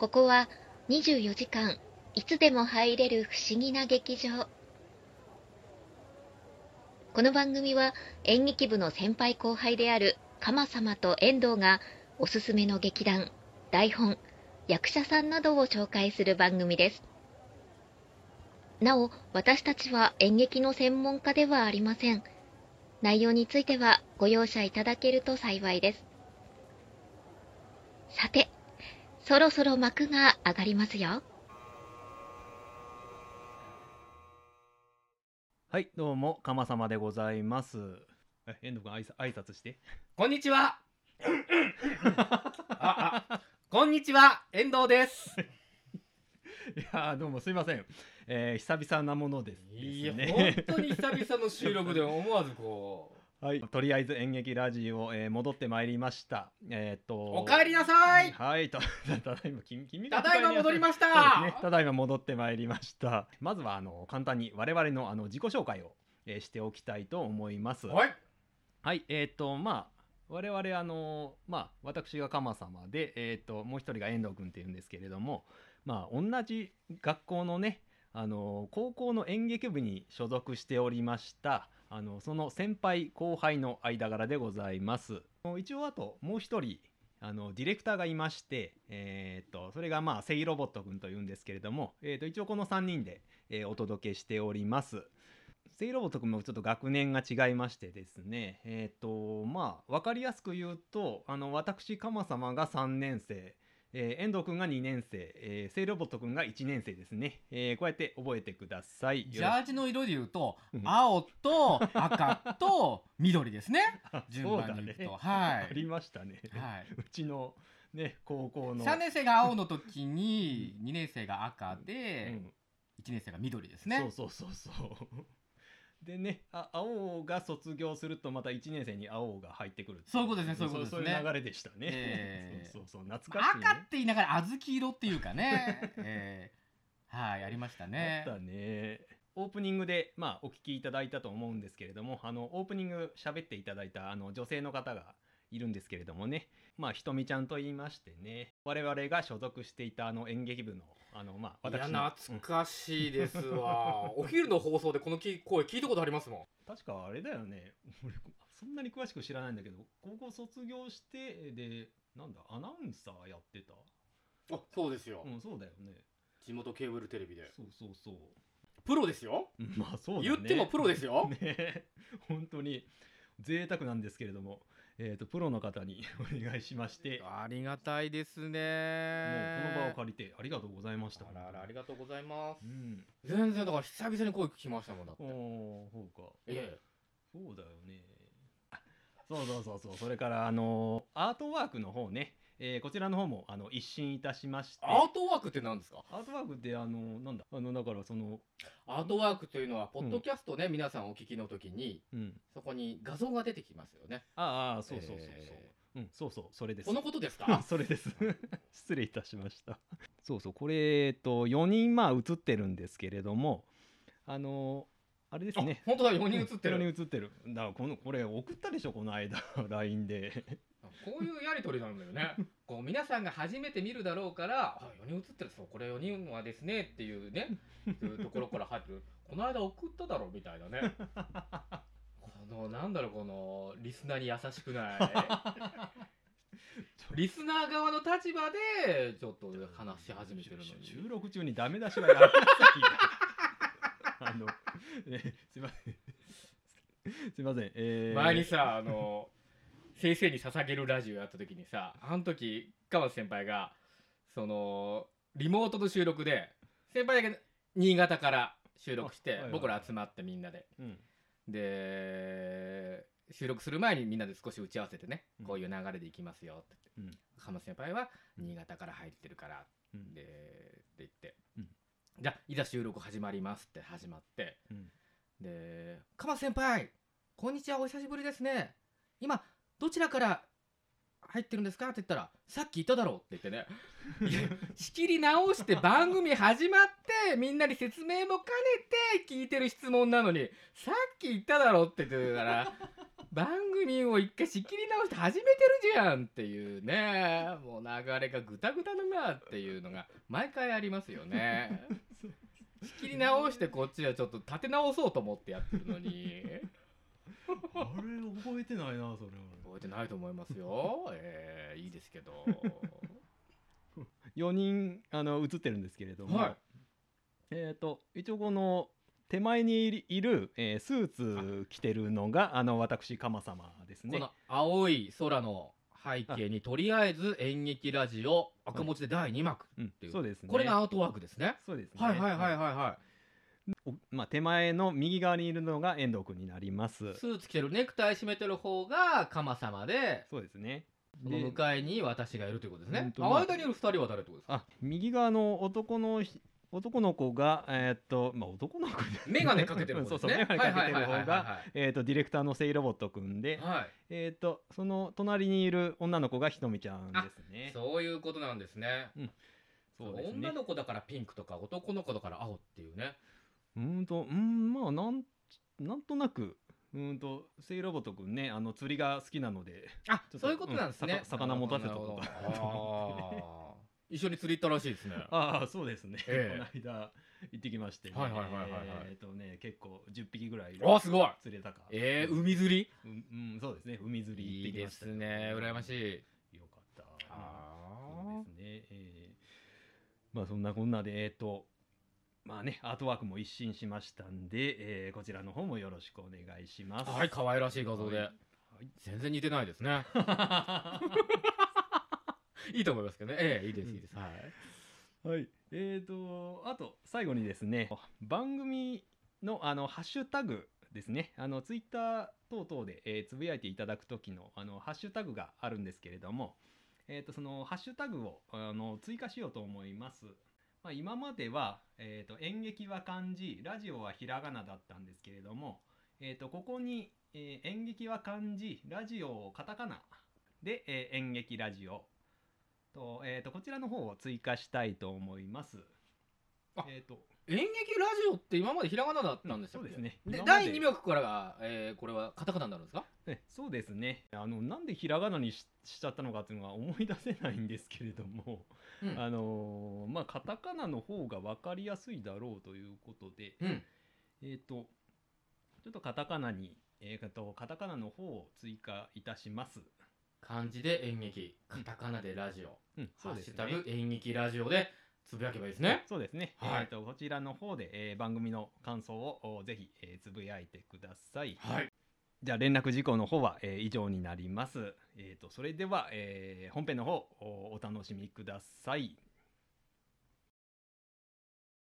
ここは24時間いつでも入れる不思議な劇場。この番組は演劇部の先輩後輩である鎌様と遠藤がおすすめの劇団、台本、役者さんなどを紹介する番組です。なお、私たちは演劇の専門家ではありません。内容についてはご容赦いただけると幸いです。さて、そろそろ幕が上がりますよ。はい、どうも、かまさまでございます。え、遠藤君、挨拶挨拶して。こんにちは。あ、あ、こんにちは、遠藤です。いやー、どうもすいません。えー、久々なものですいや、です本当に久々の収録で思わずこはい、とりあえず演劇ラジオ、えー戻ってまいりました。えーっと。う。お帰りなさい。はい、た ただいま、君、君がただいま戻りましそうですね、た。ただいま戻ってまいりました。まずは、あの、簡単に我々の、あの、自己紹介を、えーしておきたいと思います。はい。はい、えっ、と、まあ、我々、あの、まあ、私が鎌様で、えっ、と、もう一人が遠藤君っていうんですけれども、まあ、同じ学校のね、あの、高校の演劇部に所属しておりました、あの、その先輩後輩の間柄でございます。一応、あと、もう一人、あの、ディレクターがいまして、えっ、と、それが、まあ、セイロボット君というんですけれども、えっ、と、一応この3人で、えーお届けしております。セイロボット君もちょっと学年が違いましてですね、えっ、と、まあ、わかりやすく言うと、あの、私、カマ様が3年生、えー遠藤君が2年生、えーセイロボット君が1年生ですね。えーこうやって覚えてください。ジャージの色で言うとうん、青と赤と緑ですね。あ順番にいくと。はありい。ましたね。はい。うちの、ね、高校の。3年生が青の時に、2年生が赤うで、ん1年生が緑ですね。そうそうそうそう。でね、あ青が卒業するとまた1年生に青が入ってくるそういうことですねそういうことですねそういう流れでしたね。えー そうそうそう、懐かしい、ね。赤って言いながら小豆色っていうかね。えーはい、ありましたね。あったね。オープニングで、まあ、お聞きいただいたと思うんですけれども、あの、オープニング喋っていただいた、あの、女性の方がいるんですけれどもね、まあ、ひとみちゃんと言いましてね、我々が所属していた、あの、演劇部の、あの、まあ、いや懐かしいですわ。お昼の放送でこのき声聞いたことありますもうん。確かあれだよね、俺、そんなに詳しく知らないんだけど、高校卒業して、で、なんだ、アナウンサーやってた？んあそうですよ、うん、そうだよね。地元ケーブルテレビで。そうそうそう。プロですよ。う んまあ、そうだね。言ってもプロですよ、ね。本当に贅沢なんですけれども、えー、とプロの方に お願いしまして、ありがたいですもうねこの場を借りてありがとうございました。あらあらありがとうございますうん。全然だから久々に声聞きましたもんだってそうか。ええそうだよね。あそうそうそうそう。それから、あのーアートワークの方ね、えーこちらの方も、あの、一新いたしまして、アートワークって何ですか？アートワークって、あのなんだ、あの、だから、その、アートワークというのはポッドキャストね、皆さんお聞きの時にうん。そこに画像が出てきますよねああ、そうそうそうそう。えうん、そうそう、それです。このことですあか？それです。失礼いたしました。そうそう、これ、えっと、4人、まあ、映ってるんですけれども、あのあれですあね。本当だ4人映って4る人映ってる。だから、この、これ、送ったでしょ、この間、LINE で。こういうやりとりなんだよね。こう皆さんが初めて見るだろうから、あ、4人映ってる、そう、これ4人はですねっていうね、いうところから入ってる。この間送っただろみたいなね。この、なんだろう、この、リスナーに優しくない。リスナー側の立場で、ちょっと話し始めてるのに。収録中にダメ出しはやめなさいよ。あの、えすいません。すいません。えー前にさ、あの、先生に捧げるラジオやった時にさ、あの時、川松先輩が、その、リモートの収録で、先輩だけ新潟から収録して、あはいはい僕ら集まってみんなで。うん。で、収録する前にみんなで少し打ち合わせてね、うんこういう流れでいきますよって言って。川松先輩は新潟から入ってるから、うん。で、って言って、うんじゃあ、いざ収録始まりますって始まって、うん。で、鎌先輩、こんにちは、お久しぶりですね。今、どちらから入ってるんですか?」って言ったら「さっき言っただろ」って言ってね仕切り直して番組始まってみんなに説明も兼ねて聞いてる質問なのに「さっき言っただろ」って言ってるから番組を一回仕切り直して始めてるじゃんっていうねもう流れがぐたぐただなっていうのが毎回ありますよね。仕切り直してこっちはちょっと立て直そうと思ってやってるのにあれ覚えてないなそれ覚えてないと思いますよ。えー、いいですけど。4人あの映ってるんですけれども、はい。えっ、と一応この手前にいる、えースーツ着てるのがあの私鎌様ですね。この青い空の背景にとりあえず演劇ラジオ赤文字で第2幕うんっていう。そうですね。これがアートワークですね。そうですね。はいはいはいはいはおまあ、手前の右側にいるのが遠藤君になります。い。スーツ着てるネクタイ締めてる方が鎌様で、そうですね。その向かいに私がいるということですね。あ間にいる二人は誰ってことですか？あ右側の男のひ男の子がえーっとまあ男の子メガネかけてる方ですね。そうそうメガネかけてる方がはえーっとディレクターのセイロボット君でいはい。えーっとその隣にいる女の子がひとみちゃんですね。そういうことなんですね。そうですね。女の子だからピンクとか男の子だから青っていうね。うーんとうんまあなんなんとなくうーんとセイロボット君ねあの釣りが好きなので。あそういうことなんですね。うん魚持たせとこうか一緒に釣り行ったらしいですね。ああそうですね、ええ。この間行ってきまして、ね、はいはいはいはいはい。えっ、とね結構10匹ぐらいあすごい。釣れたか。えー、海釣り？うん、うん、そうですね。海釣り行っていいできましたすね。羨ましい。よかった。あそうですね、えー。まあそんなこんなでえっ、とまあねアートワークも一新しましたんで、えーこちらの方もよろしくお願いしますはい、可愛らしい画像で。はい全然似てないですね。いいと思いますけどね。ええいいです、いいです。はい。はい、えーとあと最後にですね番組のあのハッシュタグですねあのツイッター等々で、えーつぶやいていただく時のあのハッシュタグがあるんですけれども、えー、とそのハッシュタグをあの追加しようと思います。まあ、今までは、えー、と演劇は漢字ラジオはひらがなだったんですけれども、えー、とここに、えー演劇は漢字ラジオをカタカナで、えー演劇ラジオと,、えー、とこちらの方を追加したいと思います。あえー、と演劇ラジオって今までひらがなだったんですよ、そうですね。で第2幕からが、えー、これはカタカナになるんですか？えそうですね。あのなんでひらがなにししちゃったのかっていうのは思い出せないんですけれども、うん。あのーまあカタカナの方が分かりやすいだろうということで、うん。えっ、とちょっとカタカナに、えー、とカタカナの方を追加いたします。漢字で演劇、カタカナでラジオ、うん、ハッシュタグ演劇ラジオでつぶやけばいいですね。そうですね。はいえっ、とこちらの方で、えー番組の感想をおぜひ、えーつぶやいてください。はい。じゃあ連絡事項の方は、えー以上になります。えっ、とそれでは、えー本編の方おお楽しみください。